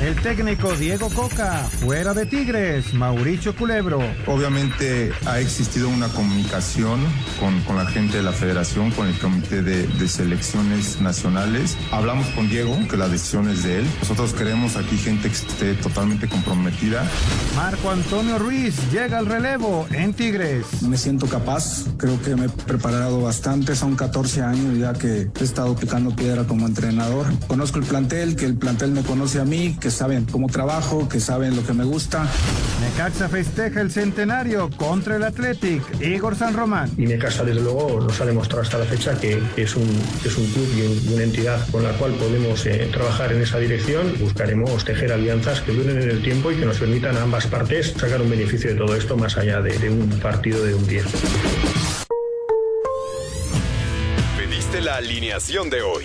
El técnico Diego Coca, fuera de Tigres, Mauricio Culebro. Obviamente ha existido una comunicación con, con la gente de la federación, con el comité de, de, selecciones nacionales. Hablamos con Diego, que la decisión es de él. Nosotros queremos aquí gente que esté totalmente comprometida. Marco Antonio Ruiz llega al relevo en Tigres. Me siento capaz, creo que me he preparado bastante, son 14 años ya que he estado picando piedra como entrenador. Conozco el plantel, que el plantel me conoce a mí, que saben cómo trabajo, que saben lo que me gusta. Necaxa festeja el centenario contra el Athletic, Igor San Román. Y Necaxa, desde luego, nos ha demostrado hasta la fecha que es un, es un club y una entidad con la cual podemos eh, trabajar en esa dirección. Buscaremos tejer alianzas que duren en el tiempo y que nos permitan a ambas partes sacar un beneficio de todo esto más allá de, de un partido de un día. Pediste la alineación de hoy.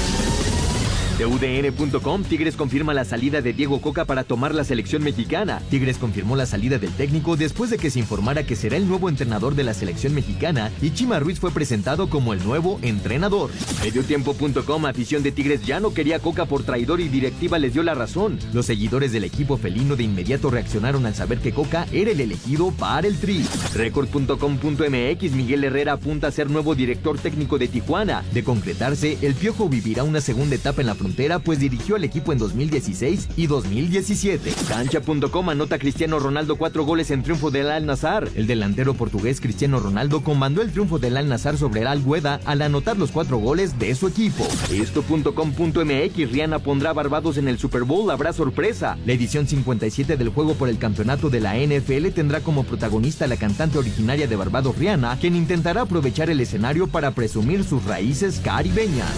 De UDN.com, Tigres confirma la salida de Diego Coca para tomar la selección mexicana. Tigres confirmó la salida del técnico después de que se informara que será el nuevo entrenador de la selección mexicana y Chima Ruiz fue presentado como el nuevo entrenador. Mediotiempo.com, afición de Tigres ya no quería Coca por traidor y directiva les dio la razón. Los seguidores del equipo felino de inmediato reaccionaron al saber que Coca era el elegido para el tri. Record.com.mx, Miguel Herrera apunta a ser nuevo director técnico de Tijuana. De concretarse, el Piojo vivirá una segunda etapa en la frontera pues dirigió al equipo en 2016 y 2017. Cancha.com anota Cristiano Ronaldo cuatro goles en triunfo del Al Nazar. El delantero portugués Cristiano Ronaldo comandó el triunfo del Al Nazar sobre el Al Gueda al anotar los cuatro goles de su equipo. Esto.com.mx Rihanna pondrá Barbados en el Super Bowl, habrá sorpresa. La edición 57 del juego por el campeonato de la NFL tendrá como protagonista la cantante originaria de Barbados Rihanna, quien intentará aprovechar el escenario para presumir sus raíces caribeñas.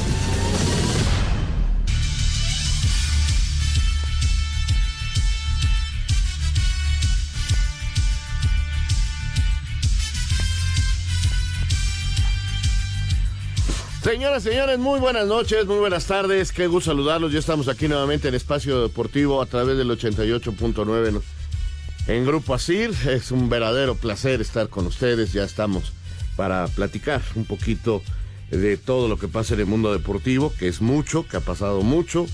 Señoras, señores, muy buenas noches, muy buenas tardes. Qué gusto saludarlos. Ya estamos aquí nuevamente en Espacio Deportivo a través del 88.9 en Grupo Asir. Es un verdadero placer estar con ustedes. Ya estamos para platicar un poquito de todo lo que pasa en el mundo deportivo, que es mucho, que ha pasado mucho.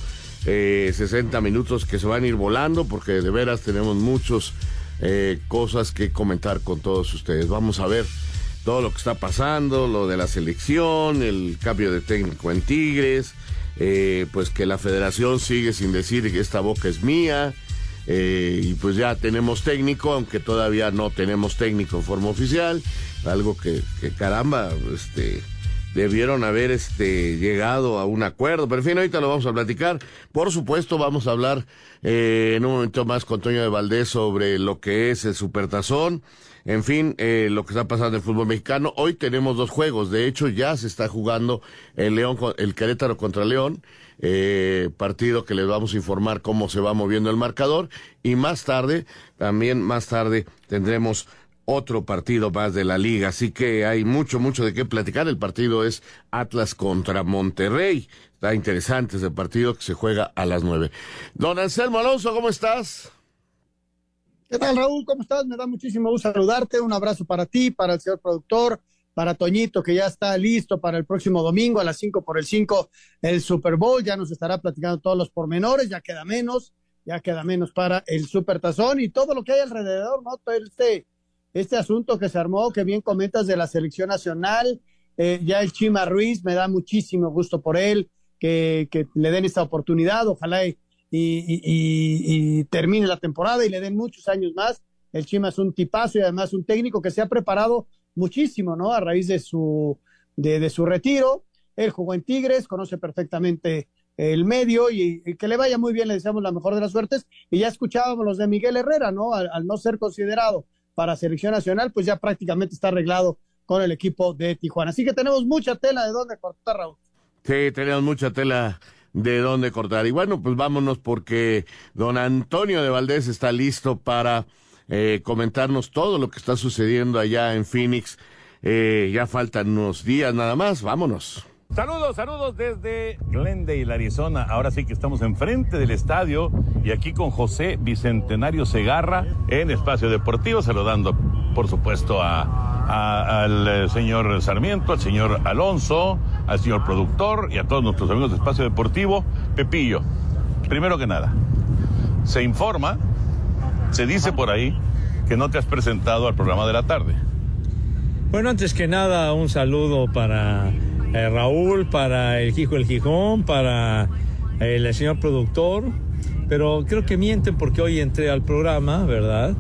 Eh, 60 minutos que se van a ir volando porque de veras tenemos muchas eh, cosas que comentar con todos ustedes. Vamos a ver todo lo que está pasando, lo de la selección, el cambio de técnico en Tigres, eh, pues que la federación sigue sin decir que esta boca es mía, eh, y pues ya tenemos técnico, aunque todavía no tenemos técnico en forma oficial, algo que, caramba, este debieron haber este llegado a un acuerdo, pero en fin, ahorita lo vamos a platicar. Por supuesto, vamos a hablar eh, en un momento más con Toño de Valdés sobre lo que es el Supertazón. En fin, eh, lo que está pasando en el fútbol mexicano. Hoy tenemos dos juegos. De hecho, ya se está jugando el León, el Querétaro contra León. Eh, partido que les vamos a informar cómo se va moviendo el marcador. Y más tarde, también más tarde, tendremos otro partido más de la liga. Así que hay mucho, mucho de qué platicar. El partido es Atlas contra Monterrey. Está interesante ese partido que se juega a las nueve. Don Anselmo Alonso, ¿cómo estás? ¿Qué tal, Raúl? ¿Cómo estás? Me da muchísimo gusto saludarte. Un abrazo para ti, para el señor productor, para Toñito, que ya está listo para el próximo domingo a las 5 por el 5, el Super Bowl. Ya nos estará platicando todos los pormenores, ya queda menos, ya queda menos para el Super Tazón y todo lo que hay alrededor, ¿no? Todo este, este asunto que se armó, que bien comentas de la selección nacional. Eh, ya el Chima Ruiz, me da muchísimo gusto por él, que, que le den esta oportunidad. Ojalá y y, y, termine la temporada y le den muchos años más. El Chima es un tipazo y además un técnico que se ha preparado muchísimo, ¿no? A raíz de su, de, de su retiro. Él jugó en Tigres, conoce perfectamente el medio y, que le vaya muy bien, le deseamos la mejor de las suertes. Y ya escuchábamos los de Miguel Herrera, ¿no? Al, al, no ser considerado para selección nacional, pues ya prácticamente está arreglado con el equipo de Tijuana. Así que tenemos mucha tela de dónde cortar, Raúl. Sí, tenemos mucha tela de dónde cortar. Y bueno, pues vámonos porque don Antonio de Valdés está listo para eh, comentarnos todo lo que está sucediendo allá en Phoenix. Eh, ya faltan unos días nada más, vámonos. Saludos, saludos desde Glendale, Arizona. Ahora sí que estamos enfrente del estadio y aquí con José Bicentenario Segarra en Espacio Deportivo, saludando por supuesto al eh, señor Sarmiento, al señor Alonso, al señor productor y a todos nuestros amigos de Espacio Deportivo. Pepillo, primero que nada, se informa, se dice por ahí que no te has presentado al programa de la tarde. Bueno, antes que nada, un saludo para eh, Raúl, para el Hijo el Gijón, para el señor productor, pero creo que mienten porque hoy entré al programa, ¿verdad?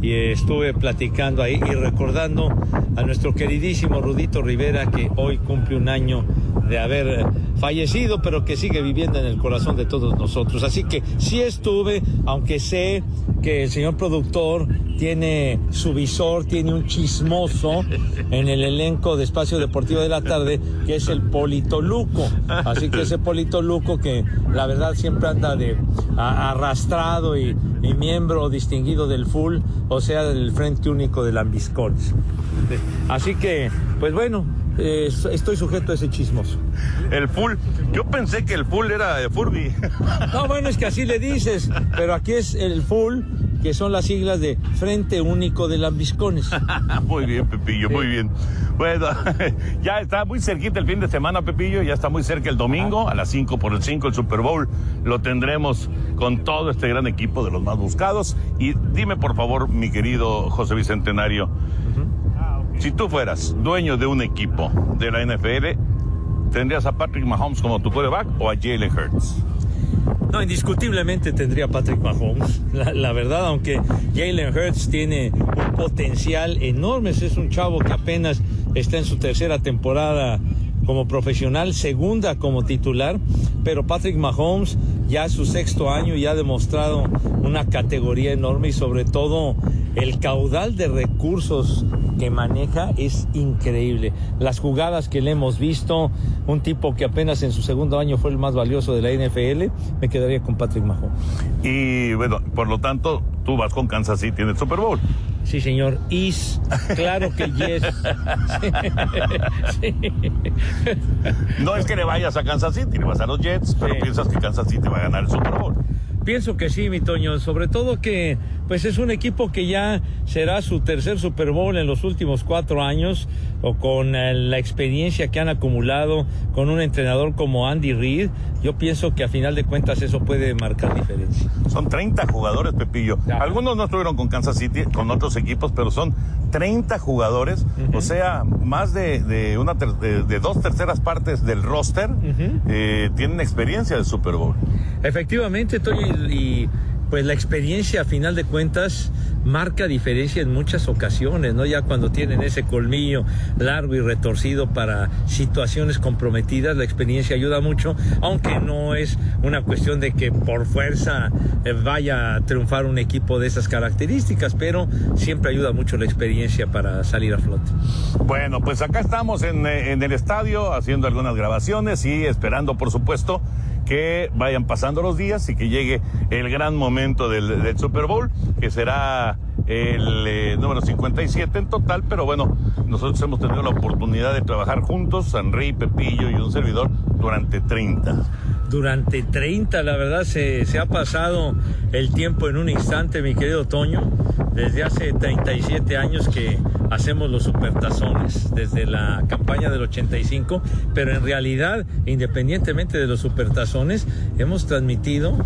Y estuve platicando ahí y recordando a nuestro queridísimo Rudito Rivera que hoy cumple un año de haber fallecido, pero que sigue viviendo en el corazón de todos nosotros. Así que sí estuve, aunque sé que el señor productor tiene su visor, tiene un chismoso en el elenco de Espacio Deportivo de la Tarde, que es el Polito Luco. Así que ese Polito Luco que la verdad siempre anda de arrastrado y, miembro distinguido del full, o sea, del Frente Único de Lambiscones. Así que, pues bueno, eh, estoy sujeto a ese chismoso. El full, yo pensé que el full era de Furby. No, bueno, es que así le dices, pero aquí es el full que son las siglas de Frente Único de Lambiscones. muy bien, Pepillo, muy bien. Bueno, ya está muy cerquita el fin de semana, Pepillo, ya está muy cerca el domingo, a las 5 por el 5 el Super Bowl. Lo tendremos con todo este gran equipo de los más buscados. Y dime, por favor, mi querido José Bicentenario, si tú fueras dueño de un equipo de la NFL, ¿tendrías a Patrick Mahomes como tu quarterback o a Jalen Hurts? No, indiscutiblemente tendría Patrick Mahomes. La, verdad, aunque Jalen Hurts tiene un potencial enorme, es un chavo que apenas está en su tercera temporada como profesional, segunda como titular, pero Patrick Mahomes ya su sexto año ya ha demostrado una categoría enorme y sobre todo el caudal de recursos que maneja es increíble. Las jugadas que le hemos visto, un tipo que apenas en su segundo año fue el más valioso de la NFL, me quedaría con Patrick Mahomes. Y bueno, por lo tanto, tú vas con Kansas City en el Super Bowl. Sí, señor. Is, claro que yes. No es que le vayas a Kansas City, le vas a los Jets, pero piensas que Kansas City va a ganar el Super Bowl. Pienso que sí, mi Toño, sobre todo que pues es un equipo que ya será su tercer Super Bowl en los últimos cuatro años, o con eh, la experiencia que han acumulado con un entrenador como Andy Reid, yo pienso que a final de cuentas eso puede marcar diferencia. Son 30 jugadores, Pepillo. Algunos no estuvieron con Kansas City, con otros equipos, pero son 30 jugadores, o sea, más de, una de, dos terceras partes del roster eh, tienen experiencia del Super Bowl. Efectivamente, estoy y pues la experiencia a final de cuentas marca diferencia en muchas ocasiones, ¿no? Ya cuando tienen ese colmillo largo y retorcido para situaciones comprometidas, la experiencia ayuda mucho, aunque no es una cuestión de que por fuerza eh, vaya a triunfar un equipo de esas características, pero siempre ayuda mucho la experiencia para salir a flote. Bueno, pues acá estamos en, eh, en el estadio haciendo algunas grabaciones y esperando, por supuesto, que vayan pasando los días y que llegue el gran momento del, Super Bowl, que será el eh, número 57 en total, pero bueno, nosotros hemos tenido la oportunidad de trabajar juntos, Sanri, Pepillo y un servidor, durante 30. Durante 30, la verdad se, se ha pasado el tiempo en un instante, mi querido Toño. Desde hace 37 años que hacemos los supertazones, desde la campaña del 85, pero en realidad, independientemente de los supertazones, hemos transmitido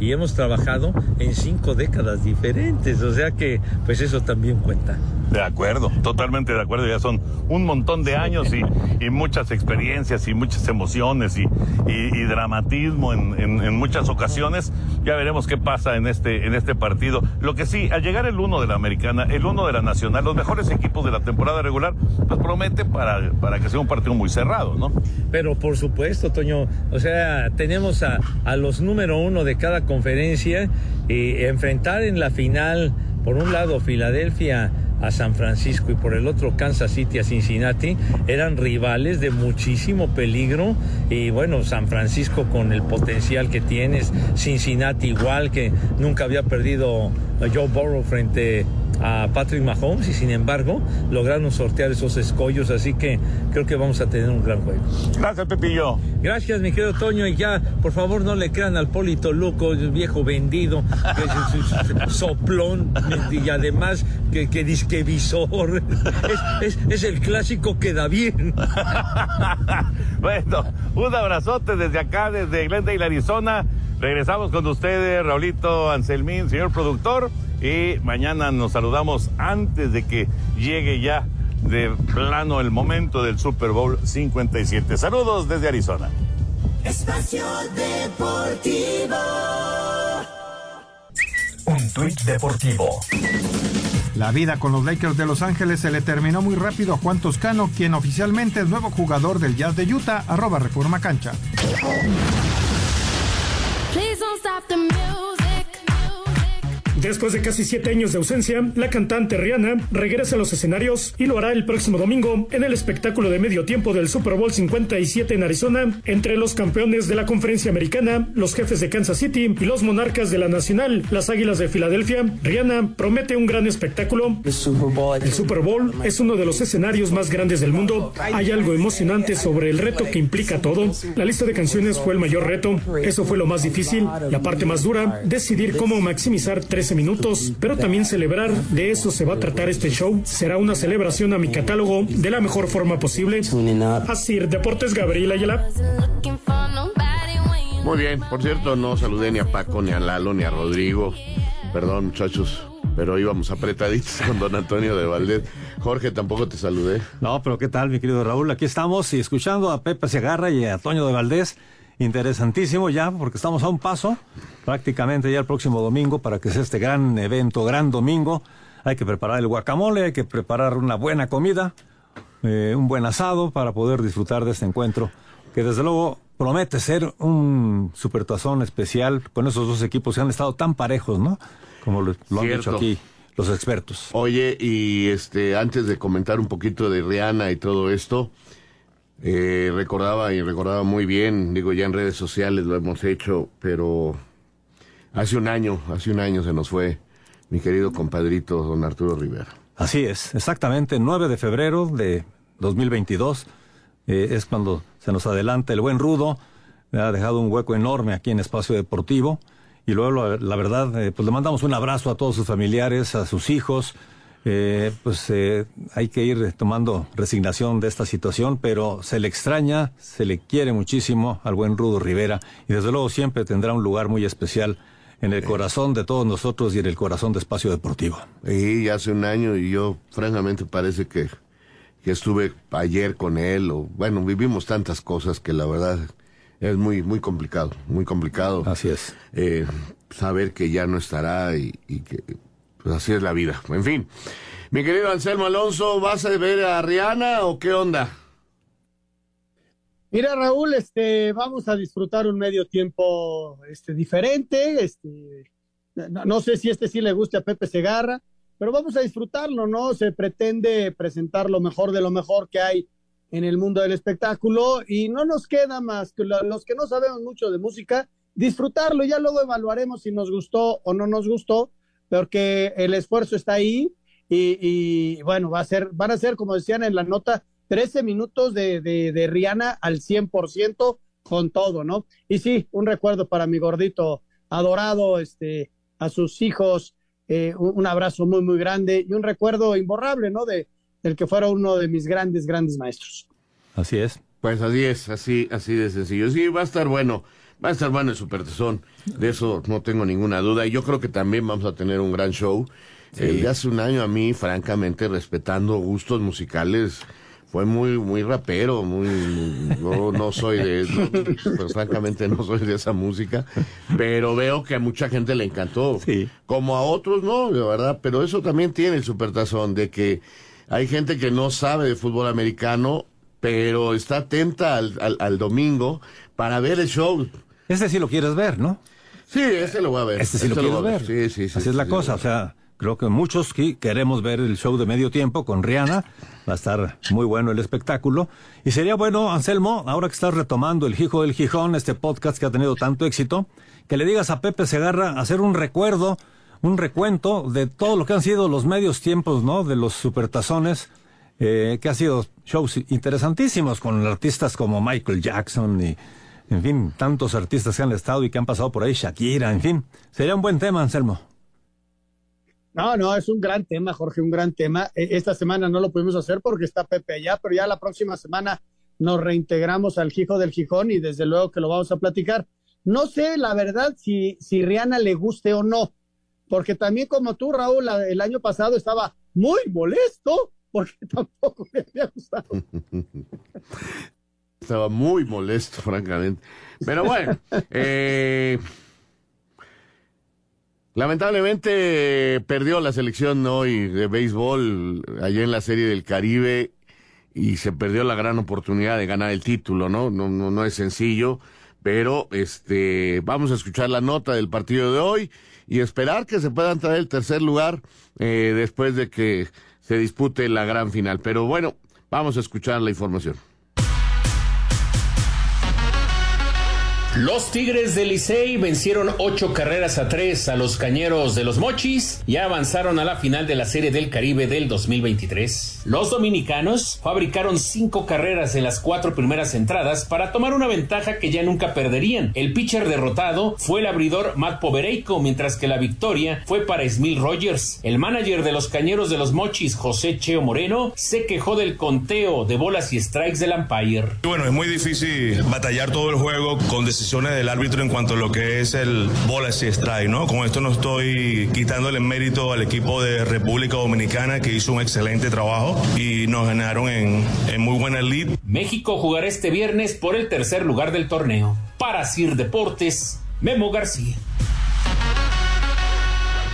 y hemos trabajado en cinco décadas diferentes, o sea que pues eso también cuenta. De acuerdo, totalmente de acuerdo, ya son un montón de años y, y muchas experiencias y muchas emociones y, y, dramatismo en, en, muchas ocasiones. Ya veremos qué pasa en este, en este partido. Lo que sí, al llegar el uno de la americana, el uno de la nacional, los mejores equipos de la temporada regular, pues promete para, para que sea un partido muy cerrado, ¿no? Pero por supuesto, Toño, o sea, tenemos a, a los número uno de cada conferencia y enfrentar en la final, por un lado, Filadelfia a San Francisco y por el otro Kansas City a Cincinnati, eran rivales de muchísimo peligro. Y bueno, San Francisco con el potencial que tienes, Cincinnati igual que nunca había perdido Joe Burrow frente a Patrick Mahomes y sin embargo lograron sortear esos escollos, así que creo que vamos a tener un gran juego. Gracias, Pepillo. Gracias, mi querido Toño, y ya, por favor, no le crean al Polito Loco, el viejo vendido, que es- soplón, y además que, que disque visor. Es, es- es el clásico que da bien. Bueno, un abrazote desde acá, desde Glendale, Arizona. Regresamos con ustedes, Raulito Anselmín, señor productor. Y mañana nos saludamos antes de que llegue ya de plano el momento del Super Bowl 57. Saludos desde Arizona. Espacio Deportivo. Un tuit deportivo. La vida con los Lakers de Los Ángeles se le terminó muy rápido a Juan Toscano, quien oficialmente es nuevo jugador del Jazz de Utah, arroba Reforma Cancha. Please don't stop the music. Después de casi siete años de ausencia, la cantante Rihanna regresa a los escenarios y lo hará el próximo domingo en el espectáculo de medio tiempo del Super Bowl 57 en Arizona, entre los campeones de la conferencia americana, los jefes de Kansas City y los monarcas de la nacional, las Águilas de Filadelfia. Rihanna promete un gran espectáculo. El Super Bowl es uno de los escenarios más grandes del mundo. Hay algo emocionante sobre el reto que implica todo. La lista de canciones fue el mayor reto. Eso fue lo más difícil. La parte más dura, decidir cómo maximizar 13 minutos, pero también celebrar. De eso se va a tratar este show. Será una celebración a mi catálogo de la mejor forma posible. Así, Deportes Gabriel Ayala. Muy bien, por cierto, no saludé ni a Paco, ni a Lalo, ni a Rodrigo. Perdón, muchachos, pero íbamos apretaditos con don Antonio de Valdés. Jorge, tampoco te saludé. No, pero ¿qué tal, mi querido Raúl? Aquí estamos y escuchando a Pepe Segarra y a Toño de Valdés. Interesantísimo ya, porque estamos a un paso, prácticamente ya el próximo domingo, para que sea este gran evento, gran domingo. Hay que preparar el guacamole, hay que preparar una buena comida, eh, un buen asado para poder disfrutar de este encuentro, que desde luego promete ser un supertazón especial con esos dos equipos que han estado tan parejos, ¿no? Como lo, lo han dicho aquí los expertos. Oye, y este, antes de comentar un poquito de Rihanna y todo esto, eh, recordaba y recordaba muy bien, digo ya en redes sociales lo hemos hecho, pero hace un año, hace un año se nos fue mi querido compadrito don Arturo Rivera. Así es, exactamente, 9 de febrero de 2022 eh, es cuando se nos adelanta el buen Rudo, ha dejado un hueco enorme aquí en Espacio Deportivo y luego la, la verdad, eh, pues le mandamos un abrazo a todos sus familiares, a sus hijos, eh, pues eh, hay que ir tomando resignación de esta situación, pero se le extraña, se le quiere muchísimo al buen Rudo Rivera y desde luego siempre tendrá un lugar muy especial en el corazón de todos nosotros y en el corazón de Espacio Deportivo. Y hace un año y yo francamente parece que, que estuve ayer con él, o bueno, vivimos tantas cosas que la verdad es muy, muy complicado, muy complicado. Así es. Eh, saber que ya no estará y, y que pues así es la vida. En fin. Mi querido Anselmo Alonso, ¿vas a ver a Rihanna o qué onda? Mira, Raúl, este, vamos a disfrutar un medio tiempo este, diferente. Este, no, no sé si este sí le guste a Pepe Segarra, pero vamos a disfrutarlo, ¿no? Se pretende presentar lo mejor de lo mejor que hay en el mundo del espectáculo y no nos queda más que lo- los que no sabemos mucho de música, disfrutarlo. Ya luego evaluaremos si nos gustó o no nos gustó, porque el esfuerzo está ahí y, y, bueno, va a ser, van a ser, como decían en la nota, 13 minutos de, de, de Rihanna al 100% con todo, ¿no? Y sí, un recuerdo para mi gordito adorado, este, a sus hijos, eh, un, un abrazo muy, muy grande y un recuerdo imborrable, ¿no? De, del que fuera uno de mis grandes, grandes maestros. Así es. Pues así es, así, así de sencillo. Sí, va a estar bueno, va a estar bueno el Supertazón, de eso no tengo ninguna duda. Y yo creo que también vamos a tener un gran show. El de hace un año a mí, francamente, respetando gustos musicales, fue muy, muy rapero, muy, yo no soy de, no, pues francamente no soy de esa música, pero veo que a mucha gente le encantó, como a otros no, de verdad, pero eso también tiene el supertazón, de que hay gente que no sabe de fútbol americano, pero está atenta al, al, al domingo para ver el show. Este sí lo quieres ver, ¿no? Sí, este lo voy a ver. Este sí lo Este quieres voy a ver. Sí, sí, sí. Así es la sí, cosa, o sea, creo que muchos que queremos ver el show de medio tiempo con Rihanna. Va a estar muy bueno el espectáculo. Y sería bueno, Anselmo, ahora que estás retomando el Hijo del Gijón, este podcast que ha tenido tanto éxito, que le digas a Pepe Segarra hacer un recuerdo, un recuento de todo lo que han sido los medios tiempos, ¿no? De los supertazones, eh, que ha sido shows interesantísimos con artistas como Michael Jackson y, en fin, tantos artistas que han estado y que han pasado por ahí, Shakira, en fin. Sería un buen tema, Anselmo. No, no, es un gran tema, Jorge, un gran tema. E, esta semana no lo pudimos hacer porque está Pepe allá, pero ya la próxima semana nos reintegramos al Hijo del Gijón y desde luego que lo vamos a platicar. No sé, la verdad, si, si Rihanna le guste o no, porque también como tú, Raúl, el año pasado estaba muy molesto porque tampoco le había gustado. Estaba muy molesto, francamente. Pero bueno, eh, Lamentablemente perdió la selección hoy de béisbol allá en la Serie del Caribe y se perdió la gran oportunidad de ganar el título, ¿no? No, no, no es sencillo, pero este, vamos a escuchar la nota del partido de hoy y esperar que se puedan traer el tercer lugar eh, después de que se dispute la gran final. Pero bueno, vamos a escuchar la información. Los Tigres de Licey vencieron ocho carreras a tres a los Cañeros de los Mochis y avanzaron a la final de la Serie del Caribe del 2023. Los dominicanos fabricaron cinco carreras en las cuatro primeras entradas para tomar una ventaja que ya nunca perderían. El pitcher derrotado fue el abridor Matt Povereico, mientras que la victoria fue para Smil Rogers. El manager de los Cañeros de los Mochis, José Cheo Moreno, se quejó del conteo de bolas y strikes del umpire. Bueno, es muy difícil batallar todo el juego con decisiones del árbitro en cuanto a lo que es el bola y strike, ¿no? Con esto no estoy quitándole mérito al equipo de República Dominicana que hizo un excelente trabajo y nos ganaron en, en muy buena lead. México jugará este viernes por el tercer lugar del torneo. Para Sir Deportes, Memo García.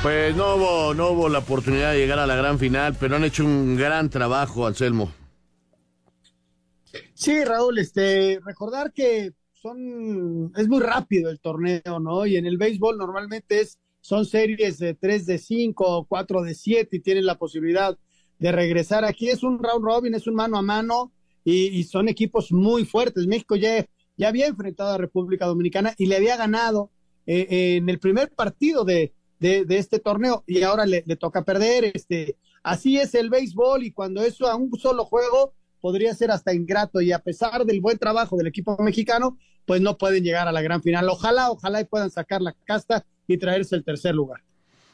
Pues no hubo, no hubo la oportunidad de llegar a la gran final, pero han hecho un gran trabajo, Anselmo. Sí, Raúl, este, recordar que son, es muy rápido el torneo, ¿no? Y en el béisbol normalmente es, son series de 3 de 5, 4 de 7 y tienen la posibilidad de regresar. Aquí es un round robin, es un mano a mano y, son equipos muy fuertes. México ya, ya había enfrentado a República Dominicana y le había ganado eh, en el primer partido de, de, este torneo y ahora le, le, toca perder. Este, así es el béisbol y cuando eso a un solo juego podría ser hasta ingrato y a pesar del buen trabajo del equipo mexicano, pues no pueden llegar a la gran final. Ojalá, ojalá y puedan sacar la casta y traerse el tercer lugar.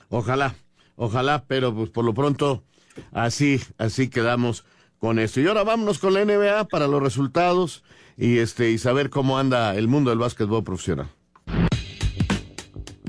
Ojalá, ojalá, pero pues por lo pronto así, así quedamos con esto. Y ahora vámonos con la NBA para los resultados y este y saber cómo anda el mundo del básquetbol profesional.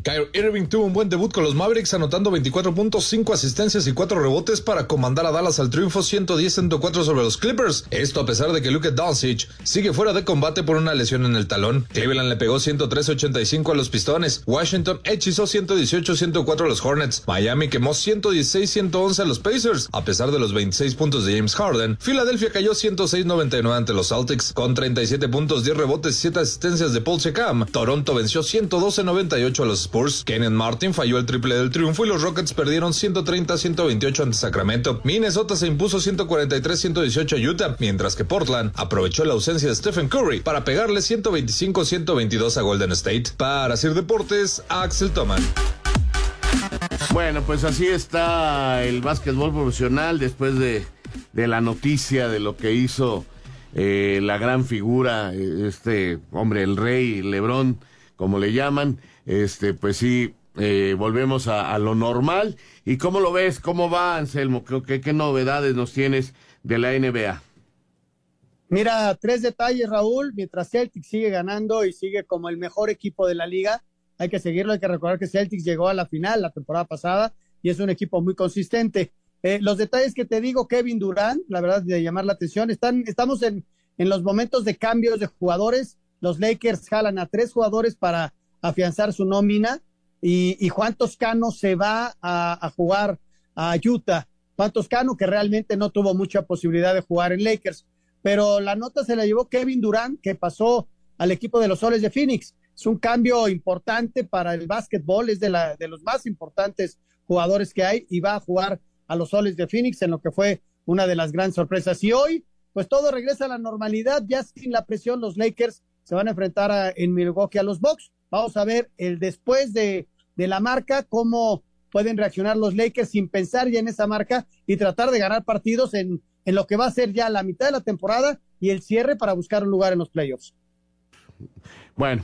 Kyrie Irving tuvo un buen debut con los Mavericks, anotando 24 puntos, 5 asistencias y 4 rebotes para comandar a Dallas al triunfo 110-104 sobre los Clippers. Esto a pesar de que Luke Doncic sigue fuera de combate por una lesión en el talón. Cleveland le pegó 103-85 a los Pistones. Washington hechizó 118-104 a los Hornets. Miami quemó 116-111 a los Pacers. A pesar de los 26 puntos de James Harden, Filadelfia cayó 106-99 ante los Celtics con 37 puntos, 10 rebotes y 7 asistencias de Paul Siakam. Toronto venció 112-98 a los Spurs. Kenneth Martin falló el triple del triunfo y los Rockets perdieron 130-128 ante Sacramento. Minnesota se impuso 143-118 a Utah, mientras que Portland aprovechó la ausencia de Stephen Curry para pegarle 125-122 a Golden State. Para Sir Deportes, Axel Toman. Bueno, pues así está el básquetbol profesional después de, de la noticia de lo que hizo eh, la gran figura, eh, este hombre, el rey Lebrón, como le llaman este, pues sí, eh, volvemos a, lo normal. ¿Y cómo lo ves? ¿Cómo va, Anselmo? ¿Qué, qué novedades nos tienes de la NBA? Mira, tres detalles, Raúl. Mientras Celtics sigue ganando y sigue como el mejor equipo de la liga, hay que seguirlo. Hay que recordar que Celtics llegó a la final la temporada pasada y es un equipo muy consistente. Eh, los detalles que te digo, Kevin Durant, la verdad, de llamar la atención, están, estamos en, en los momentos de cambios de jugadores. Los Lakers jalan a tres jugadores para afianzar su nómina y, y Juan Toscano se va a, jugar a Utah. Juan Toscano que realmente no tuvo mucha posibilidad de jugar en Lakers, pero la nota se la llevó Kevin Durant que pasó al equipo de los Soles de Phoenix. Es un cambio importante para el básquetbol, es de, la, de los más importantes jugadores que hay y va a jugar a los soles de Phoenix en lo que fue una de las grandes sorpresas. Y hoy, pues todo regresa a la normalidad, ya sin la presión, los Lakers se van a enfrentar en Milwaukee a los Bucks. Vamos a ver el después de, de la marca, cómo pueden reaccionar los Lakers sin pensar ya en esa marca y tratar de ganar partidos en, en lo que va a ser ya la mitad de la temporada y el cierre para buscar un lugar en los playoffs. Bueno,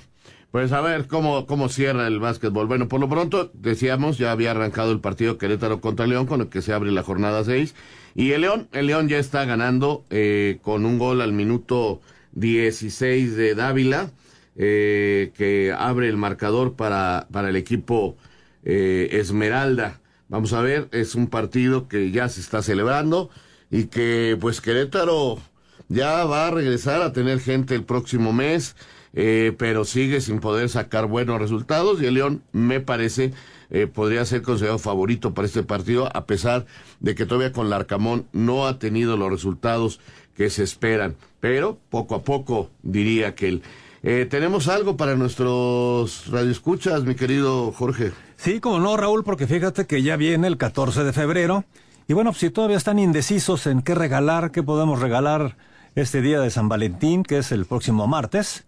pues a ver cómo, cómo cierra el básquetbol. Bueno, por lo pronto, decíamos, ya había arrancado el partido Querétaro contra León, con el que se abre la jornada 6. Y el León, el León ya está ganando eh, con un gol al minuto 16 de Dávila, eh, que abre el marcador para, para el equipo eh, Esmeralda. Vamos a ver, es un partido que ya se está celebrando y que pues Querétaro ya va a regresar a tener gente el próximo mes, eh, pero sigue sin poder sacar buenos resultados y el León me parece eh, podría ser considerado favorito para este partido a pesar de que todavía con Larcamón no ha tenido los resultados que se esperan, pero poco a poco diría que el eh, ¿Tenemos algo para nuestros radioescuchas, mi querido Jorge? Sí, como no, Raúl, porque fíjate que ya viene el 14 de febrero. Y bueno, si todavía están indecisos en qué regalar, qué podemos regalar este día de San Valentín, que es el próximo martes,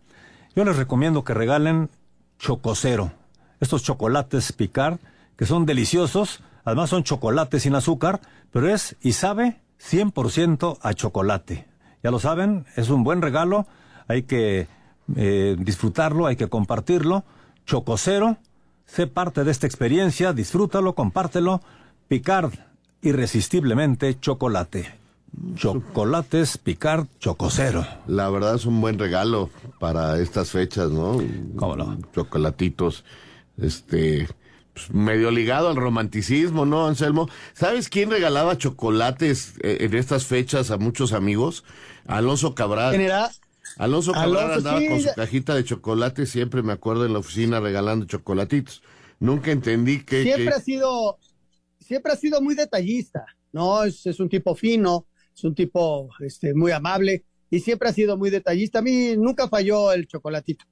yo les recomiendo que regalen chococero. Estos chocolates picar, que son deliciosos, además son chocolates sin azúcar, pero es y sabe 100% a chocolate. Ya lo saben, es un buen regalo, hay que eh, disfrutarlo, hay que compartirlo. Chococero, sé parte de esta experiencia, disfrútalo, compártelo. Picard, irresistiblemente chocolate. Chocolates Picard Chococero. La verdad es un buen regalo para estas fechas, ¿no? ¿Cómo no? Chocolatitos, este, pues, medio ligado al romanticismo, ¿no, Anselmo? ¿Sabes quién regalaba chocolates eh, en estas fechas a muchos amigos? Alonso Cabral. ¿Quién era? Alonso Cabral Alonso, andaba sí, con su cajita de chocolate, siempre me acuerdo en la oficina regalando chocolatitos. Nunca entendí que... siempre que- ha sido, siempre ha sido muy detallista, ¿no? Es, es un tipo fino, es un tipo este, muy amable y siempre ha sido muy detallista. A mí nunca falló el chocolatito.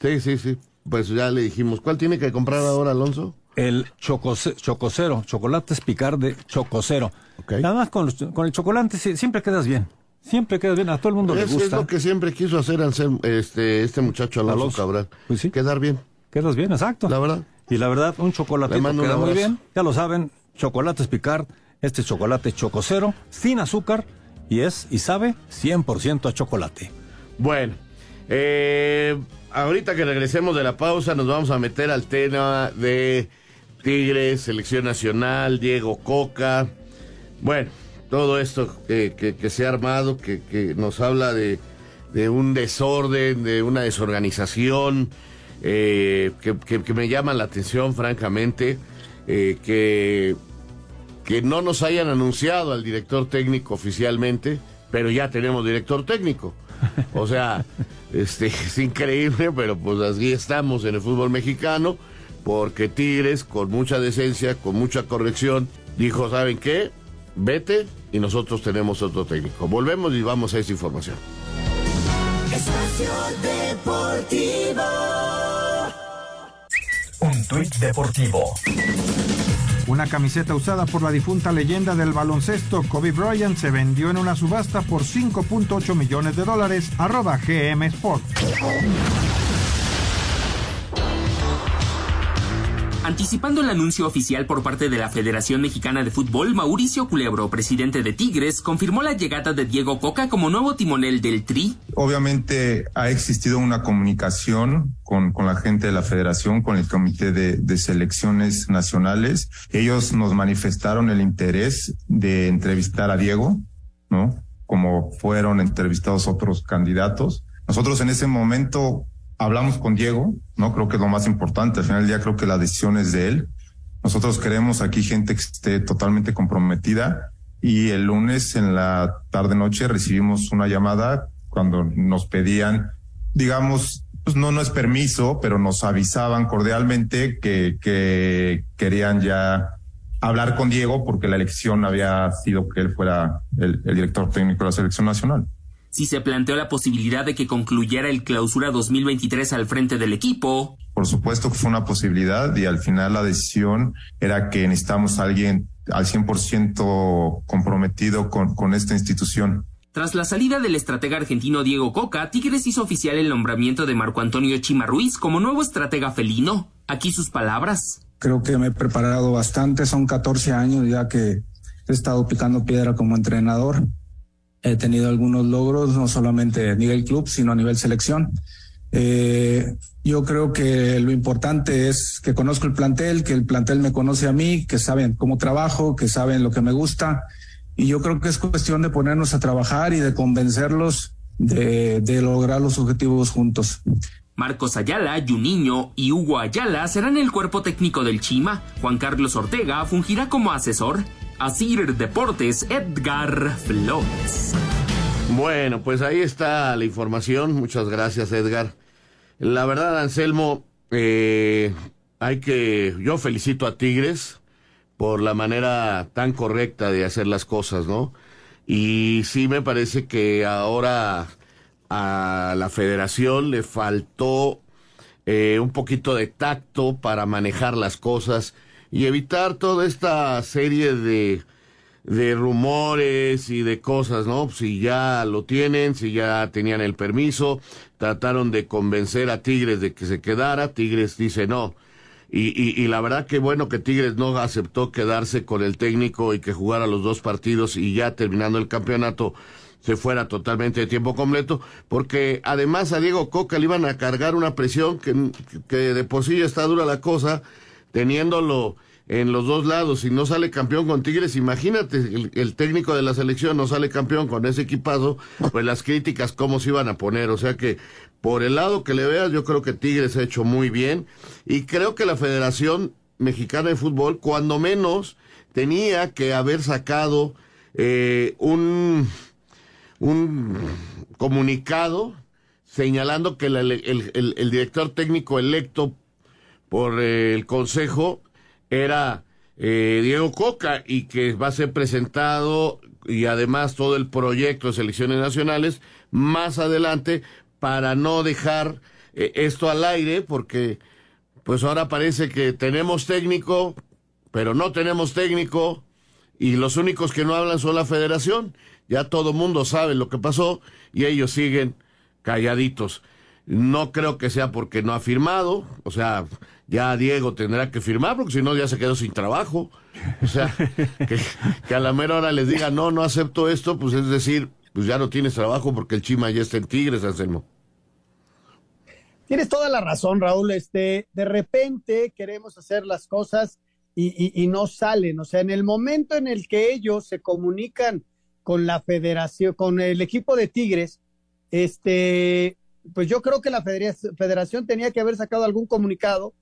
Sí, sí, sí. Pues ya le dijimos. ¿Cuál tiene que comprar ahora, Alonso? El chococe- chococero, chocolates picar de chococero. Además, con, los- con el chocolate sí- siempre quedas bien. Siempre quedas bien, a todo el mundo le Es, es gusta. lo que siempre quiso hacer Anselmo, este, este muchacho Alonso, Alonso. Cabral. Pues sí. Quedar bien. Quedas bien, exacto. La verdad. Y la verdad, un chocolate Le mando un queda muy bien. Ya lo saben, chocolates Picard, este chocolate chococero, sin azúcar, y es, y sabe, 100% a chocolate. Bueno, eh, ahorita que regresemos de la pausa nos vamos a meter al tema de Tigres, Selección Nacional, Diego Coca. Bueno, todo esto que, que- que se ha armado, que, que nos habla de, de un desorden, de una desorganización, eh, que me llama la atención, francamente, eh, que que no nos hayan anunciado al director técnico oficialmente, pero ya tenemos director técnico. O sea, este es increíble, pero pues así estamos en el fútbol mexicano, porque Tigres, con mucha decencia, con mucha corrección, dijo, ¿saben qué? Vete y nosotros tenemos otro técnico. Volvemos y vamos a esa información. Espacio Deportivo. Un tuit deportivo. Una camiseta usada por la difunta leyenda del baloncesto Kobe Bryant se vendió en una subasta por 5.8 millones de dólares. Arroba GM Sport. Anticipando el anuncio oficial por parte de la Federación Mexicana de Fútbol, Mauricio Culebro, presidente de Tigres, confirmó la llegada de Diego Coca como nuevo timonel del Tri. Obviamente ha existido una comunicación con, con la gente de la federación, con el comité de, de selecciones nacionales. Ellos nos manifestaron el interés de entrevistar a Diego, ¿no? Como fueron entrevistados otros candidatos. Nosotros en ese momento hablamos con Diego, ¿no? Creo que es lo más importante. Al final del día creo que la decisión es de él. Nosotros queremos aquí gente que esté totalmente comprometida y el lunes en la tarde noche recibimos una llamada cuando nos pedían, digamos, pues no, no es permiso, pero nos avisaban cordialmente que, que querían ya hablar con Diego porque la elección había sido que él fuera el, el director técnico de la selección nacional. Si se planteó la posibilidad de que concluyera el clausura 2023 al frente del equipo, por supuesto que fue una posibilidad y al final la decisión era que necesitamos a alguien al 100% comprometido con, con esta institución. Tras la salida del estratega argentino Diego Coca, Tigres hizo oficial el nombramiento de Marco Antonio Chima Ruiz como nuevo estratega felino. Aquí sus palabras. Creo que me he preparado bastante, son 14 años ya que he estado picando piedra como entrenador. He tenido algunos logros, no solamente a nivel club, sino a nivel selección. Eh, yo creo que lo importante es que conozco el plantel, que el plantel me conoce a mí, que saben cómo trabajo, que saben lo que me gusta y yo creo que es cuestión de ponernos a trabajar y de convencerlos de, lograr los objetivos juntos. Marcos Ayala, Juninho y Hugo Ayala serán el cuerpo técnico del Chima. Juan Carlos Ortega fungirá como asesor. Asir Deportes, Edgar Flores. Bueno, pues ahí está la información. Muchas gracias, Edgar. La verdad, Anselmo, eh, hay que. Yo felicito a Tigres por la manera tan correcta de hacer las cosas, ¿no? Y sí me parece que ahora a la federación le faltó eh, un poquito de tacto para manejar las cosas y evitar toda esta serie de, de rumores y de cosas, ¿no? Si ya lo tienen, si ya tenían el permiso, trataron de convencer a Tigres de que se quedara, Tigres dice no y, y, la verdad que bueno que Tigres no aceptó quedarse con el técnico y que jugara los dos partidos y ya terminando el campeonato se fuera totalmente de tiempo completo, porque además a Diego Coca le iban a cargar una presión que, que de por sí ya está dura la cosa, teniéndolo en los dos lados. Si no sale campeón con Tigres, imagínate, el, técnico de la selección no sale campeón con ese equipazo, pues las críticas cómo se iban a poner. O sea que por el lado que le veas, yo creo que Tigres ha hecho muy bien y creo que la Federación Mexicana de Fútbol, cuando menos, tenía que haber sacado eh, un, un comunicado señalando que el, director técnico electo por el Consejo era eh, Diego Coca y que va a ser presentado y además todo el proyecto de selecciones nacionales más adelante para no dejar eh, esto al aire porque pues ahora parece que tenemos técnico pero no tenemos técnico y los únicos que no hablan son la federación. Ya todo mundo sabe lo que pasó y ellos siguen calladitos no creo que sea porque no ha firmado o sea ya Diego tendrá que firmar, porque si no ya se quedó sin trabajo. O sea, que, a la mera hora les diga, no, no acepto esto, pues es decir, pues ya no tienes trabajo porque el Chima ya está en Tigres, Anselmo. Tienes toda la razón, Raúl. Este, de repente queremos hacer las cosas y, y, no salen. O sea, en el momento en el que ellos se comunican con la federación, con el equipo de Tigres, este, pues yo creo que la federación tenía que haber sacado algún comunicado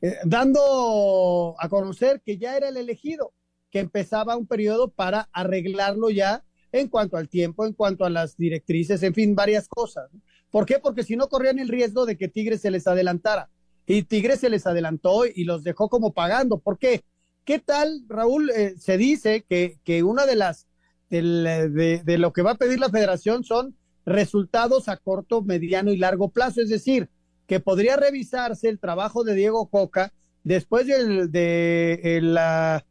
eh, dando a conocer que ya era el elegido, que empezaba un periodo para arreglarlo ya en cuanto al tiempo, en cuanto a las directrices, en fin, varias cosas. ¿Por qué? Porque si no corrían el riesgo de que Tigres se les adelantara. Y Tigres se les adelantó y los dejó como pagando. ¿Por qué? ¿Qué tal, Raúl? Eh, se dice que, que una de las, de, de lo que va a pedir la federación son resultados a corto, mediano y largo plazo. Es decir, que podría revisarse el trabajo de Diego Coca después de, de, la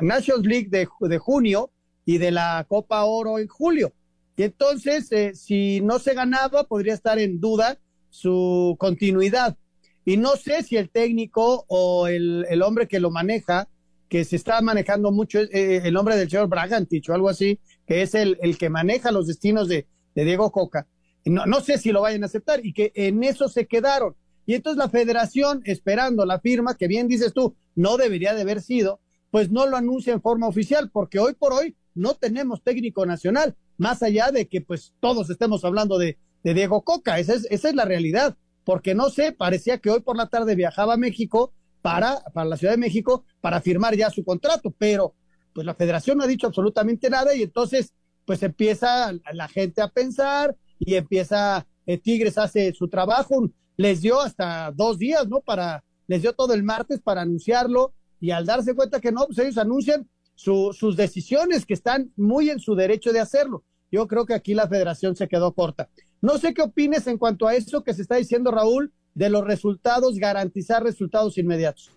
Nations League de, junio y de la Copa Oro en julio. Y entonces, eh, si no se ganaba, podría estar en duda su continuidad. Y no sé si el técnico o el, el hombre que lo maneja, que se está manejando mucho, eh, el nombre del señor Bragantich o algo así, que es el, el que maneja los destinos de, de Diego Coca, no, no sé si lo vayan a aceptar y que en eso se quedaron. Y entonces la federación, esperando la firma, que bien dices tú, no debería de haber sido, pues no lo anuncia en forma oficial, porque hoy por hoy no tenemos técnico nacional, más allá de que pues todos estemos hablando de, de Diego Coca, esa es, esa es la realidad, porque no sé, parecía que hoy por la tarde viajaba a México para, para la Ciudad de México para firmar ya su contrato, pero pues la federación no ha dicho absolutamente nada y entonces pues empieza la gente a pensar, y empieza, eh, Tigres hace su trabajo, les dio hasta dos días, ¿no? Para, les dio todo el martes para anunciarlo y al darse cuenta que no, pues ellos anuncian sus decisiones que están muy en su derecho de hacerlo. Yo creo que aquí la federación se quedó corta. No sé qué opines en cuanto a eso que se está diciendo Raúl, de los resultados, garantizar resultados inmediatos?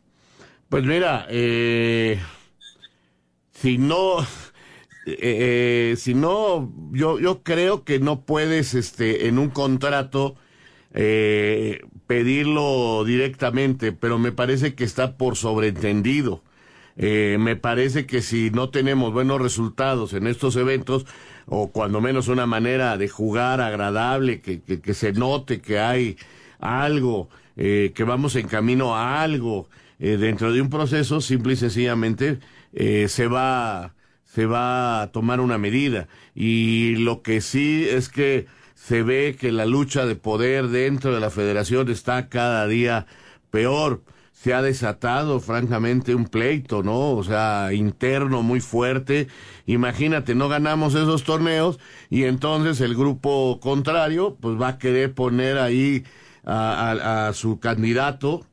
Pues mira, eh, si no, eh, si no, yo, yo creo que no puedes, este, en un contrato, eh, pedirlo directamente, pero me parece que está por sobreentendido. Eh, me parece que si no tenemos buenos resultados en estos eventos, o cuando menos una manera de jugar agradable, que, que, que se note que hay algo, eh, que vamos en camino a algo eh, dentro de un proceso, simple y sencillamente eh, se va se va a tomar una medida. Y lo que sí es que se ve que la lucha de poder dentro de la federación está cada día peor. Se ha desatado, francamente, un pleito, ¿no? O sea, interno muy fuerte. Imagínate, no ganamos esos torneos y entonces el grupo contrario, pues va a querer poner ahí a, a- su candidato,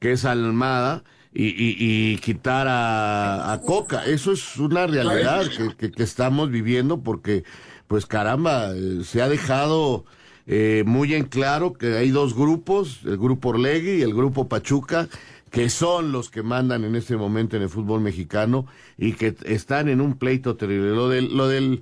que es Almada, y, y- y quitar a, Coca. Eso es una realidad que, que- que estamos viviendo porque, pues caramba, eh, se ha dejado eh, muy en claro que hay dos grupos, el grupo Orlegui y el grupo Pachuca, que son los que mandan en este momento en el fútbol mexicano y que están en un pleito terrible. Lo del, lo del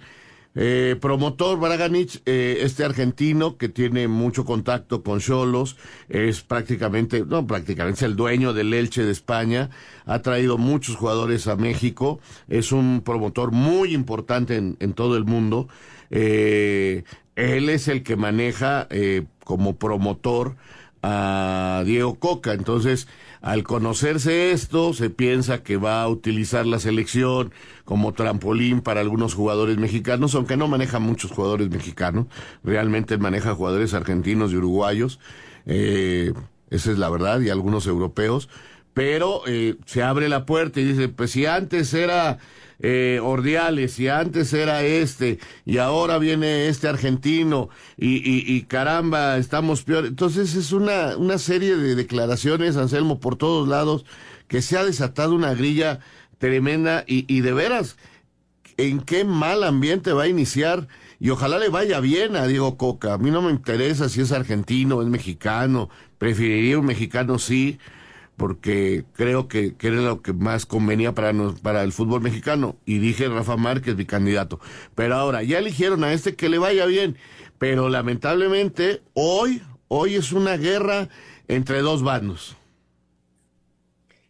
eh, promotor Braganich, eh, este argentino que tiene mucho contacto con Cholos, es prácticamente, no, prácticamente es el dueño del Elche de España, ha traído muchos jugadores a México, es un promotor muy importante en, en todo el mundo. Eh, él es el que maneja eh, como promotor a Diego Coca. Entonces, al conocerse esto, se piensa que va a utilizar la selección como trampolín para algunos jugadores mexicanos, aunque no maneja muchos jugadores mexicanos, realmente maneja jugadores argentinos y uruguayos, eh, esa es la verdad, y algunos europeos, pero eh, se abre la puerta y dice, pues si antes era eh, Ordiales y antes era este y ahora viene este argentino y, y, y caramba, estamos peor. Entonces es una, una serie de declaraciones, Anselmo, por todos lados, que se ha desatado una grilla tremenda y, y de veras, en qué mal ambiente va a iniciar y ojalá le vaya bien a Diego Coca. A mí no me interesa si es argentino es mexicano, preferiría un mexicano sí, porque creo que, era lo que más convenía para, nos, para el fútbol mexicano. Y dije Rafa Márquez, mi candidato. Pero ahora, ya eligieron a este que le vaya bien. Pero lamentablemente, hoy, hoy es una guerra entre dos bandos.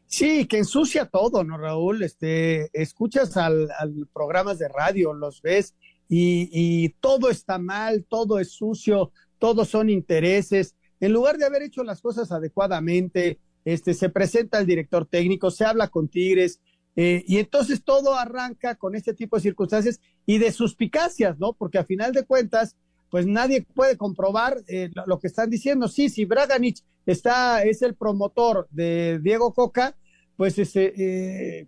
Sí, que ensucia todo, ¿no, Raúl? Este, escuchas al, al programas de radio, los ves y, y todo está mal, todo es sucio, todos son intereses. En lugar de haber hecho las cosas adecuadamente, este, se presenta el director técnico, se habla con Tigres, eh, y entonces todo arranca con este tipo de circunstancias y de suspicacias, ¿no? Porque a final de cuentas, pues nadie puede comprobar eh, lo, que están diciendo. Sí, si Braganich está, es el promotor de Diego Coca, pues este, eh,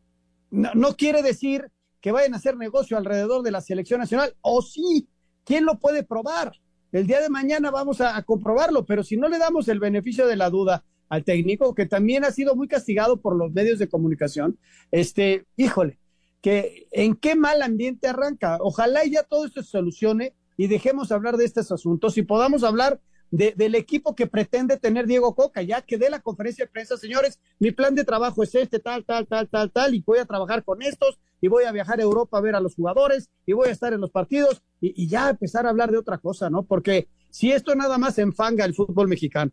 no, quiere decir que vayan a hacer negocio alrededor de la selección nacional. O sí, ¿quién lo puede probar? El día de mañana vamos a comprobarlo, pero si no le damos el beneficio de la duda al técnico, que también ha sido muy castigado por los medios de comunicación, este, híjole, que en qué mal ambiente arranca. Ojalá ya todo esto se solucione y dejemos hablar de estos asuntos y podamos hablar de, del equipo que pretende tener Diego Coca, ya que dé la conferencia de prensa, señores, mi plan de trabajo es este, tal, tal, tal, tal, tal, y voy a trabajar con estos, y voy a viajar a Europa a ver a los jugadores, y voy a estar en los partidos, y, y ya empezar a hablar de otra cosa, ¿no? Porque si esto nada más enfanga el fútbol mexicano.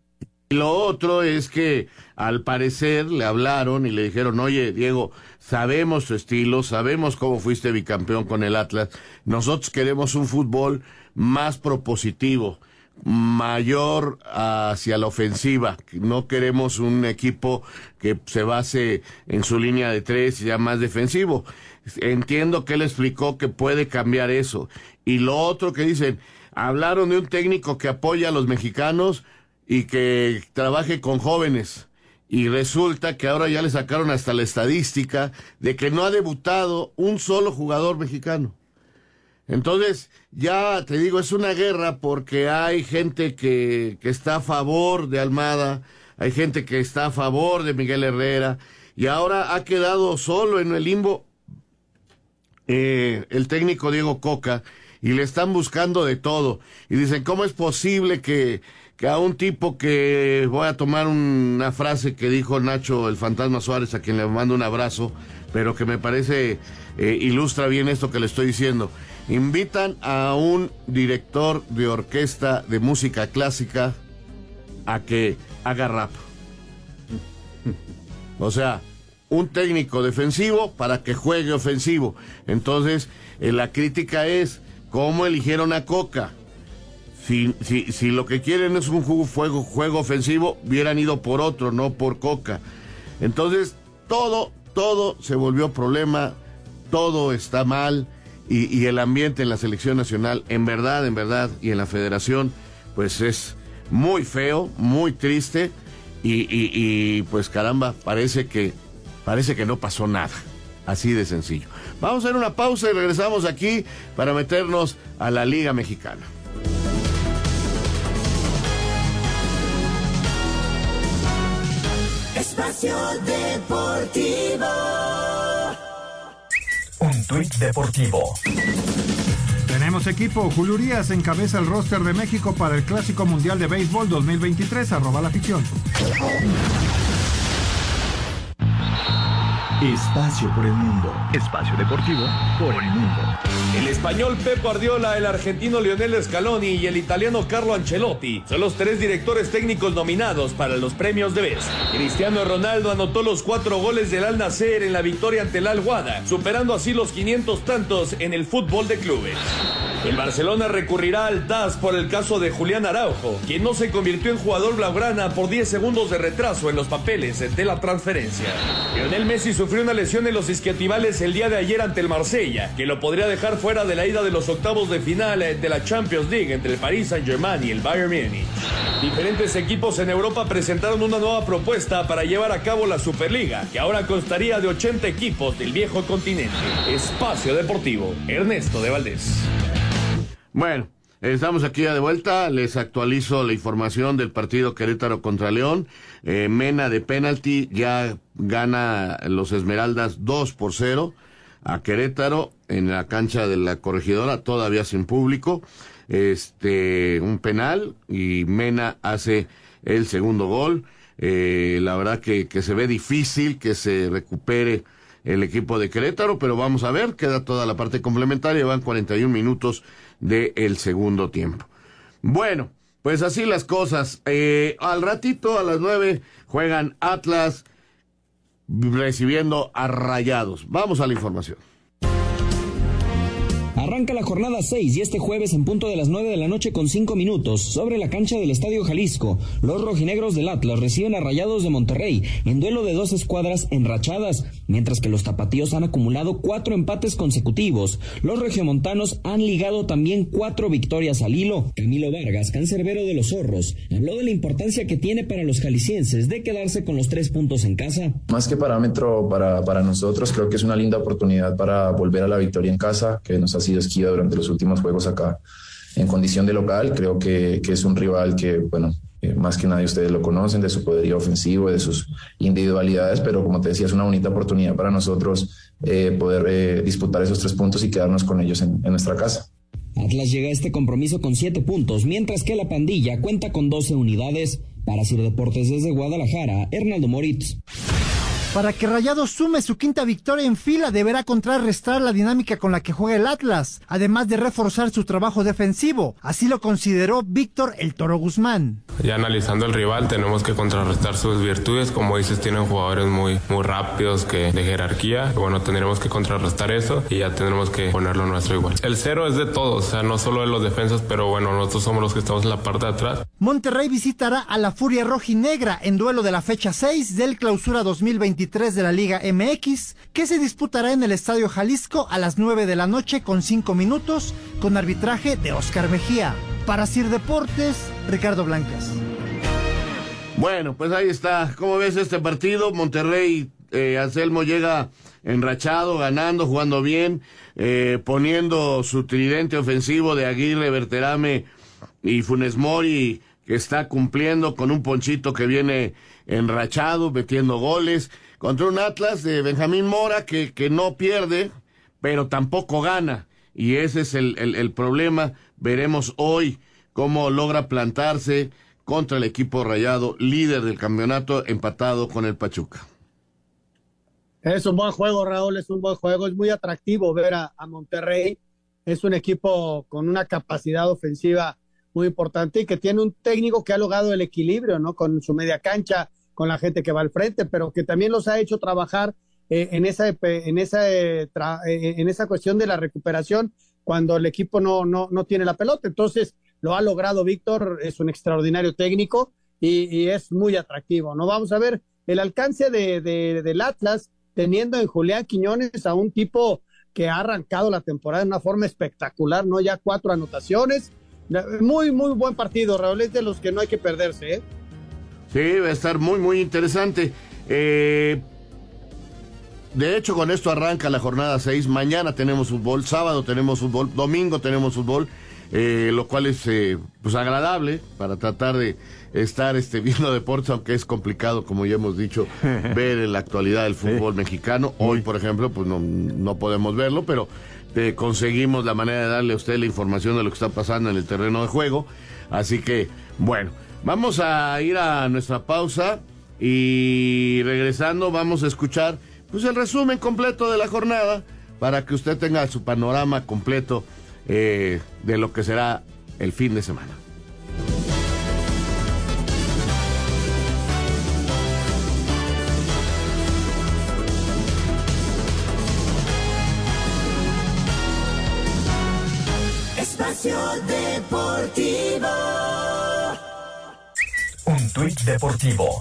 Lo otro es que al parecer le hablaron y le dijeron, oye, Diego, sabemos tu estilo, sabemos cómo fuiste bicampeón con el Atlas, nosotros queremos un fútbol más propositivo, mayor hacia la ofensiva, no queremos un equipo que se base en su línea de tres y ya más defensivo. Entiendo que él explicó que puede cambiar eso. Y lo otro que dicen, hablaron de un técnico que apoya a los mexicanos, y que trabaje con jóvenes. Y resulta que ahora ya le sacaron hasta la estadística de que no ha debutado un solo jugador mexicano. Entonces, ya te digo, es una guerra porque hay gente que, que está a favor de Almada, hay gente que está a favor de Miguel Herrera, y ahora ha quedado solo en el limbo eh, el técnico Diego Coca, y le están buscando de todo. Y dicen, ¿cómo es posible que, que a un tipo que voy a tomar una frase que dijo Nacho el Fantasma Suárez, a quien le mando un abrazo, pero que me parece eh, ilustra bien esto que le estoy diciendo. Invitan a un director de orquesta de música clásica a que haga rap. O sea, un técnico defensivo para que juegue ofensivo. Entonces, eh, la crítica es cómo eligieron a Coca. Si, si, si lo que quieren es un juego, ofensivo, hubieran ido por otro, no por Coca. Entonces, todo, todo se volvió problema, todo está mal y, el ambiente en la selección nacional, en verdad, en verdad, y en la federación, pues es muy feo, muy triste y, y, y pues caramba, parece que, parece que no pasó nada. Así de sencillo. Vamos a hacer una pausa y regresamos aquí para meternos a la Liga Mexicana. Espacio Deportivo. Un tuit deportivo. Tenemos equipo. Julio Urias encabeza el roster de México para el Clásico Mundial de Béisbol 2023. Arroba la ficción. Espacio por el mundo. Espacio deportivo por el mundo. El español Pep Guardiola, el argentino Lionel Scaloni y el italiano Carlo Ancelotti son los tres directores técnicos nominados para los premios de Best. Cristiano Ronaldo anotó los cuatro goles del Al Nacer en la victoria ante el Al Wada, superando así los 500 tantos en el fútbol de clubes. El Barcelona recurrirá al TAS por el caso de Julián Araujo, quien no se convirtió en jugador blaugrana por 10 segundos de retraso en los papeles de la transferencia. Lionel Messi sufrió una lesión en los isquiotibiales el día de ayer ante el Marsella, que lo podría dejar fuera de la ida de los octavos de final de la Champions League entre el Paris Saint-Germain y el Bayern Múnich. Diferentes equipos en Europa presentaron una nueva propuesta para llevar a cabo la Superliga, que ahora constaría de 80 equipos del viejo continente. Espacio Deportivo, Ernesto de Valdés. Bueno, estamos aquí ya de vuelta. Les actualizo la información del partido Querétaro contra León. Eh, Mena de penalti ya gana los Esmeraldas 2 por 0 a Querétaro en la cancha de la corregidora, todavía sin público. Este, un penal y Mena hace el segundo gol. Eh, la verdad que, que se ve difícil que se recupere el equipo de Querétaro, pero vamos a ver, queda toda la parte complementaria, van 41 minutos del el segundo tiempo. Bueno, pues así las cosas. Eh, al ratito, a las 9, juegan Atlas recibiendo a Rayados. Vamos a la información. Arranca la jornada 6 y este jueves en punto de las 9 de la noche con 5 minutos sobre la cancha del Estadio Jalisco. Los rojinegros del Atlas reciben a Rayados de Monterrey en duelo de dos escuadras enrachadas, mientras que los tapatíos han acumulado cuatro empates consecutivos. Los regiomontanos han ligado también cuatro victorias al hilo. Camilo Vargas, cancerbero de los zorros, habló de la importancia que tiene para los jaliscienses de quedarse con los tres puntos en casa. Más que parámetro para, para nosotros, creo que es una linda oportunidad para volver a la victoria en casa, que nos ha sido esquiva durante los últimos juegos acá en condición de local. Creo que, que es un rival que, bueno, eh, más que nadie ustedes lo conocen, de su poderío ofensivo, de sus individualidades, pero como te decía, es una bonita oportunidad para nosotros eh, poder eh, disputar esos tres puntos y quedarnos con ellos en, en nuestra casa. Atlas llega a este compromiso con siete puntos, mientras que la pandilla cuenta con 12 unidades. Para Sir Deportes desde Guadalajara, Hernaldo Moritz. Para que Rayados sume su quinta victoria en fila, deberá contrarrestar la dinámica con la que juega el Atlas, además de reforzar su trabajo defensivo. Así lo consideró Víctor El Toro Guzmán. Ya analizando el rival, tenemos que contrarrestar sus virtudes. Como dices, tienen jugadores muy, muy rápidos que de jerarquía. Bueno, tendremos que contrarrestar eso y ya tendremos que ponerlo nuestro igual. El cero es de todos, o sea, no solo de los defensas, pero bueno, nosotros somos los que estamos en la parte de atrás. Monterrey visitará a la Furia Rojinegra en duelo de la fecha 6 del Clausura 2023 de la Liga MX, que se disputará en el Estadio Jalisco a las 9 de la noche con 5 minutos, con arbitraje de Oscar Mejía. Para Sir Deportes, Ricardo Blancas. Bueno, pues ahí está. ¿Cómo ves este partido? Monterrey, eh, Anselmo llega enrachado, ganando, jugando bien, eh, poniendo su tridente ofensivo de Aguirre, Berterame y Funes Mori, que está cumpliendo con un ponchito que viene enrachado, metiendo goles, contra un Atlas de Benjamín Mora que, que no pierde, pero tampoco gana. Y ese es el, el, problema. Veremos hoy cómo logra plantarse contra el equipo rayado, líder del campeonato, empatado con el Pachuca. Es un buen juego, Raúl, es un buen juego, es muy atractivo ver a Monterrey. Es un equipo con una capacidad ofensiva muy importante y que tiene un técnico que ha logrado el equilibrio, ¿no? Con su media cancha, con la gente que va al frente, pero que también los ha hecho trabajar eh, en, esa, en, esa, eh, eh, en esa cuestión de la recuperación cuando el equipo no, no, no tiene la pelota. Entonces, lo ha logrado Víctor, es un extraordinario técnico y, es muy atractivo, ¿no? Vamos a ver el alcance de, del Atlas teniendo en Julián Quiñones a un tipo que ha arrancado la temporada de una forma espectacular, ¿no? Ya cuatro anotaciones. Muy, muy buen partido, Raúl, es de los que no hay que perderse, ¿eh? Sí, va a estar muy, muy interesante. Eh, de hecho, con esto arranca la jornada 6. Mañana tenemos fútbol, sábado tenemos fútbol, domingo tenemos fútbol, eh, lo cual es eh, pues agradable para tratar de estar este, viendo deportes, aunque es complicado, como ya hemos dicho, ver en la actualidad del fútbol sí. mexicano. Hoy, por ejemplo, pues no, no podemos verlo, pero eh, conseguimos la manera de darle a usted la información de lo que está pasando en el terreno de juego. Así que, bueno, vamos a ir a nuestra pausa y regresando vamos a escuchar pues el resumen completo de la jornada para que usted tenga su panorama completo eh, de lo que será el fin de semana. Espacio Deportivo. Un tuit deportivo.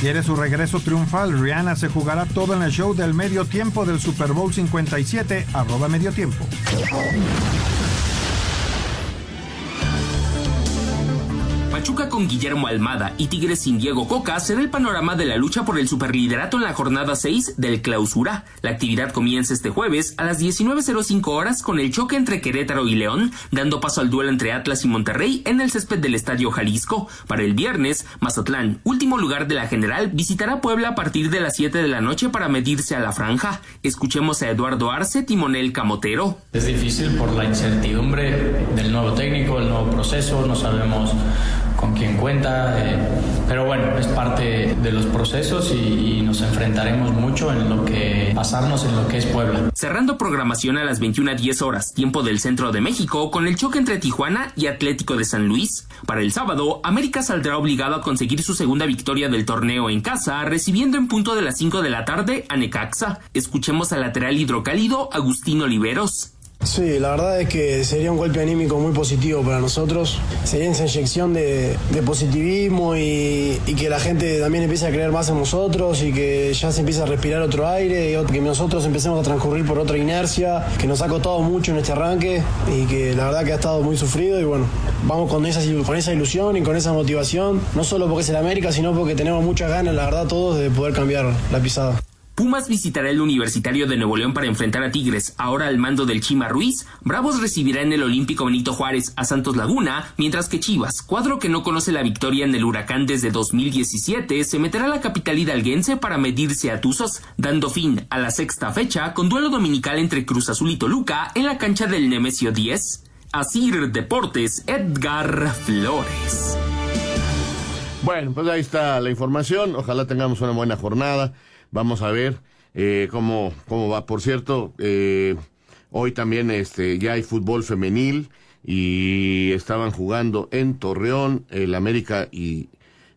Quiere su regreso triunfal. Rihanna se jugará todo en el show del medio tiempo del Super Bowl 57, arroba medio tiempo. Pachuca con Guillermo Almada y Tigres sin Diego Coca será el panorama de la lucha por el superliderato en la jornada 6 del Clausura. La actividad comienza este jueves a las 19.05 horas con el choque entre Querétaro y León, dando paso al duelo entre Atlas y Monterrey en el césped del Estadio Jalisco. Para el viernes, Mazatlán, último lugar de la general, visitará Puebla a partir de las 7 de la noche para medirse a la franja. Escuchemos a Eduardo Arce, timonel camotero. Es difícil por la incertidumbre del nuevo técnico, el nuevo proceso, no sabemos con quién cuenta, eh, pero bueno, es parte de los procesos y, y, nos enfrentaremos mucho en lo que pasarnos en lo que es Puebla. Cerrando programación a las 21.10 horas, tiempo del centro de México, con el choque entre Tijuana y Atlético de San Luis. Para el sábado, América saldrá obligado a conseguir su segunda victoria del torneo en casa, recibiendo en punto de las 5 de la tarde a Necaxa. Escuchemos al lateral hidrocálido Agustín Oliveros. Sí, la verdad es que sería un golpe anímico muy positivo para nosotros. Sería esa inyección de, positivismo y, y, que la gente también empiece a creer más en nosotros y que ya se empiece a respirar otro aire, y que nosotros empecemos a transcurrir por otra inercia, que nos ha costado mucho en este arranque y que la verdad que ha estado muy sufrido y bueno, vamos con esa, con esa ilusión y con esa motivación, no solo porque es el América, sino porque tenemos muchas ganas, la verdad, todos de poder cambiar la pisada. Pumas visitará el Universitario de Nuevo León para enfrentar a Tigres, ahora al mando del Chima Ruiz. Bravos recibirá en el Olímpico Benito Juárez a Santos Laguna, mientras que Chivas, cuadro que no conoce la victoria en el Huracán desde 2017, se meterá a la capital hidalguense para medirse a Tuzos, dando fin a la sexta fecha con duelo dominical entre Cruz Azul y Toluca en la cancha del Nemesio 10. Asir Deportes, Edgar Flores. Bueno, pues ahí está la información. Ojalá tengamos una buena jornada. Vamos a ver eh, cómo, cómo va. Por cierto, eh, hoy también este, ya hay fútbol femenil y estaban jugando en Torreón el América y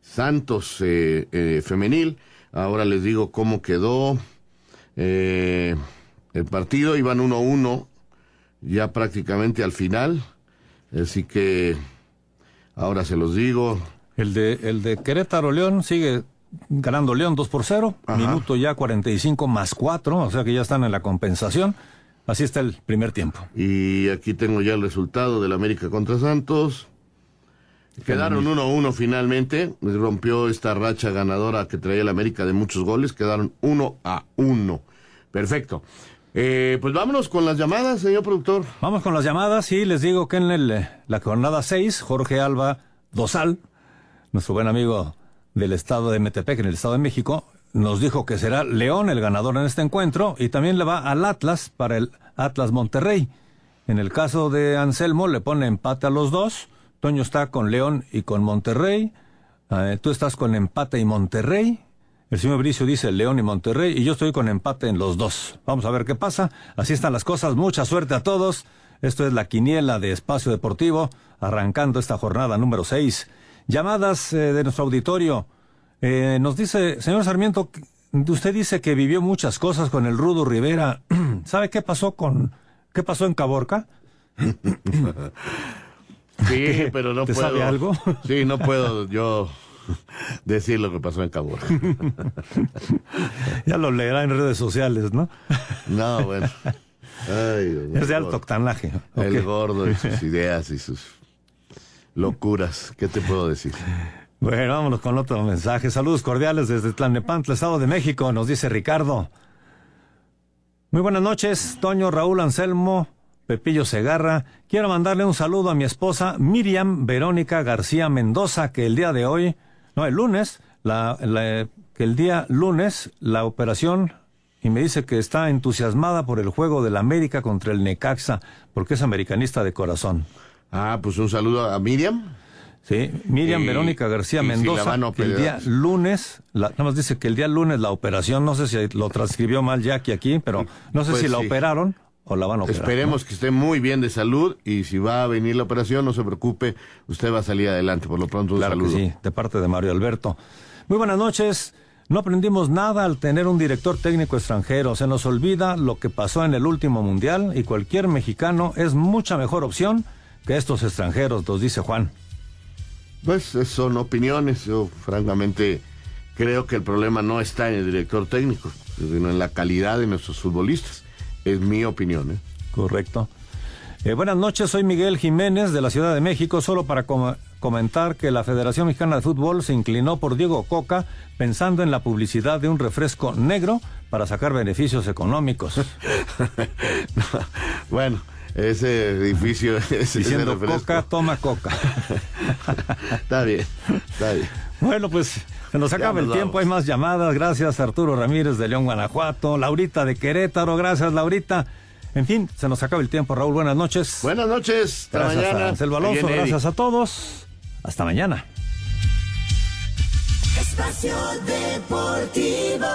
Santos eh, femenil. Ahora les digo cómo quedó el partido. Iban 1-1 ya prácticamente al final. Así que ahora se los digo. El de, el de Querétaro León sigue ganando León 2 por 0, Ajá. minuto ya 45 más 4, o sea que ya están en la compensación. Así está el primer tiempo. Y aquí tengo ya el resultado del América contra Santos. Quedaron 1-1 finalmente. Rompió esta racha ganadora que traía el América de muchos goles. Quedaron 1 a 1. Perfecto. Eh, pues vámonos con las llamadas, señor productor. Vamos con las llamadas y les digo que en el, la jornada 6, Jorge Alba Dosal, nuestro buen amigo del estado de Metepec, en el estado de México, nos dijo que será León el ganador en este encuentro y también le va al Atlas para el Atlas Monterrey. En el caso de Anselmo le pone empate a los dos, Toño está con León y con Monterrey. Eh, tú estás con empate y Monterrey. El señor Bricio dice León y Monterrey y yo estoy con empate en los dos. Vamos a ver qué pasa. Así están las cosas. Mucha suerte a todos. Esto es la quiniela de Espacio Deportivo, arrancando esta jornada número 6. Llamadas eh, de nuestro auditorio. Eh, nos dice, señor Sarmiento, usted dice que vivió muchas cosas con el Rudo Rivera. ¿Sabe qué pasó con, qué pasó en Caborca? Sí, pero no ¿Te puedo. sabe algo? Sí, no puedo yo decir lo que pasó en Caborca. ya lo leerá en redes sociales, ¿no? No, bueno. Ay, es de alto octanaje. El gordo y sus ideas y sus locuras. ¿Qué te puedo decir? Bueno, vámonos con otro mensaje. Saludos cordiales desde Tlalnepantla, Estado de México, nos dice Ricardo. Muy buenas noches, Toño, Raúl Anselmo, Pepillo Segarra. Quiero mandarle un saludo a mi esposa Miriam Verónica García Mendoza, que el día de hoy, no, el lunes, la, que el día lunes la operación y me dice que está entusiasmada por el juego del América contra el Necaxa, porque es americanista de corazón. Ah, pues un saludo a Miriam. Sí, Miriam Y- Verónica García si Mendoza, que el día lunes, la- nada más dice que el día lunes la operación, no sé si lo transcribió mal Jackie aquí, pero no sé Pues si la operaron o la van a operar. Esperemos que esté muy bien de salud y si va a venir la operación, no se preocupe, usted va a salir adelante. Por lo pronto, un Claro que saludo. sí, de parte de Mario Alberto. Muy buenas noches. No aprendimos nada al tener un director técnico extranjero. Se nos olvida lo que pasó en el último mundial y cualquier mexicano es mucha mejor opción que estos extranjeros, nos dice Juan. Pues eh, son opiniones. Yo, francamente, creo que el problema no está en el director técnico, sino en la calidad de nuestros futbolistas. Es mi opinión. ¿eh? Correcto. Eh, buenas noches, soy Miguel Jiménez de la Ciudad de México, solo para com- comentar que la Federación Mexicana de Fútbol se inclinó por Diego Coca pensando en la publicidad de un refresco negro para sacar beneficios económicos. Bueno, ese edificio... ese- ese Diciendo refresco. Coca, toma Coca. está bien, está bien. Bueno, pues se nos acaba el tiempo, vamos. hay más llamadas. Gracias Arturo Ramírez de León, Guanajuato, Laurita de Querétaro, gracias Laurita. En fin, se nos acaba el tiempo, Raúl. Buenas noches. Buenas noches, hasta Gracias mañana. a Alonso, gracias a todos. Hasta mañana. Espacio Deportivo.